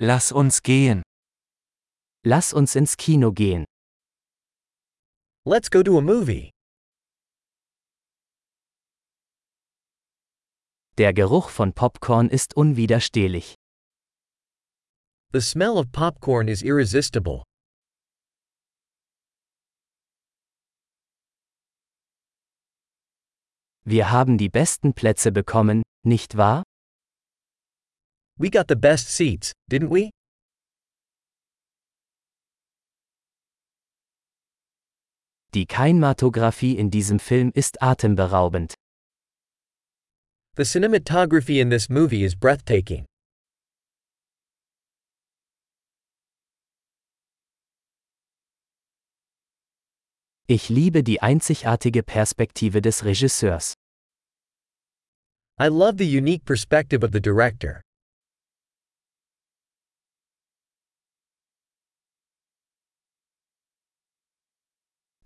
Lass uns gehen. Lass uns ins Kino gehen. Let's go to a movie. Der Geruch von Popcorn ist unwiderstehlich. The smell of popcorn is irresistible. Wir haben die besten Plätze bekommen, nicht wahr? We got the best seats, didn't we? Die Kinematographie in diesem Film ist atemberaubend. The cinematography in this movie is breathtaking. Ich liebe die einzigartige Perspektive des Regisseurs. I love the unique perspective of the director.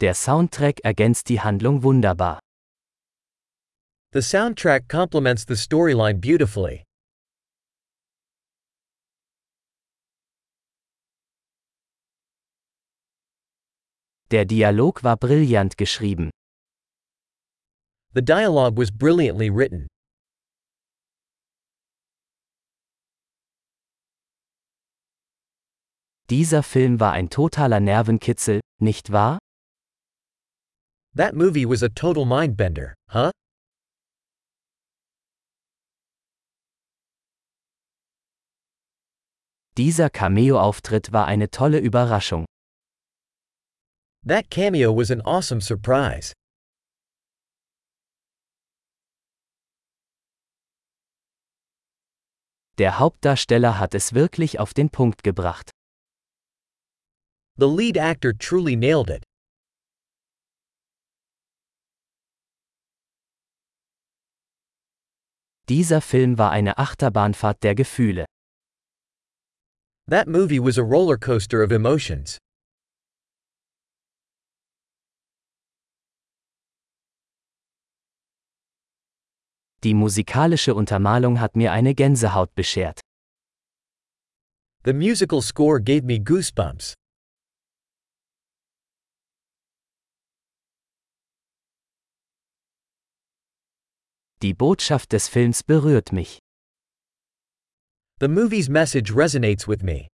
Der Soundtrack ergänzt die Handlung wunderbar. The soundtrack complements the storyline beautifully. Der Dialog war brillant geschrieben. The dialogue was brilliantly written. Dieser Film war ein totaler Nervenkitzel, nicht wahr? That movie was a total mindbender, huh? Dieser Cameo-Auftritt war eine tolle Überraschung. That cameo was an awesome surprise. Der Hauptdarsteller hat es wirklich auf den Punkt gebracht. The lead actor truly nailed it. Dieser Film war eine Achterbahnfahrt der Gefühle. That movie was a roller coaster of emotions. Die musikalische Untermalung hat mir eine Gänsehaut beschert. The musical score gave me goosebumps. Die Botschaft des Films berührt mich. The movie's message resonates with me.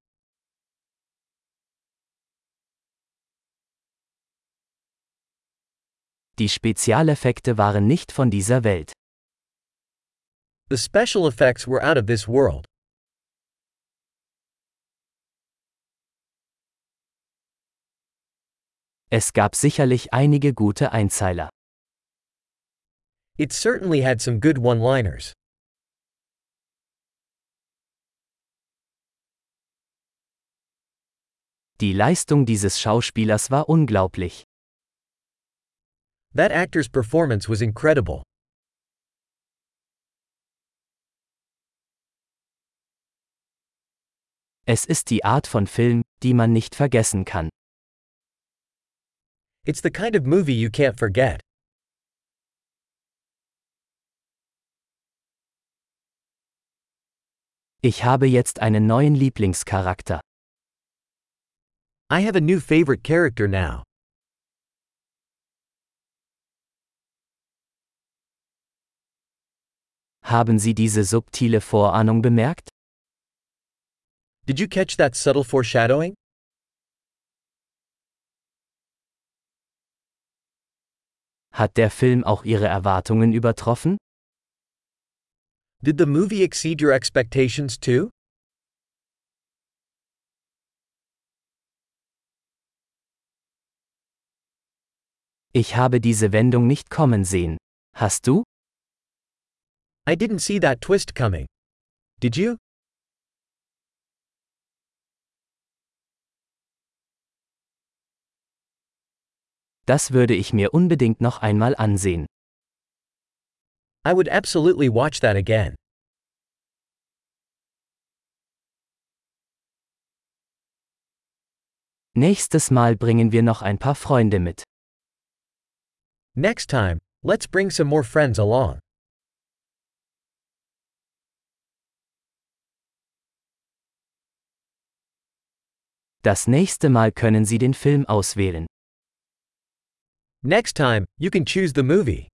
Die Spezialeffekte waren nicht von dieser Welt. The special effects were out of this world. Es gab sicherlich einige gute Einzeiler. It certainly had some good one liners. Die Leistung dieses Schauspielers war unglaublich. That actor's performance was incredible. Es ist die Art von Film, die man nicht vergessen kann. It's the kind of movie you can't forget. Ich habe jetzt einen neuen Lieblingscharakter. I have a new favorite character now. Haben Sie diese subtile Vorahnung bemerkt? Did you catch that subtle foreshadowing? Hat der Film auch Ihre Erwartungen übertroffen? Did the movie exceed your expectations too? Ich habe diese Wendung nicht kommen sehen. Hast du? I didn't see that twist coming. Did you? Das würde ich mir unbedingt noch einmal ansehen. I would absolutely watch that again. Nächstes Mal bringen wir noch ein paar Freunde mit. Next time, let's bring some more friends along. Das nächste Mal können Sie den Film auswählen. Next time, you can choose the movie.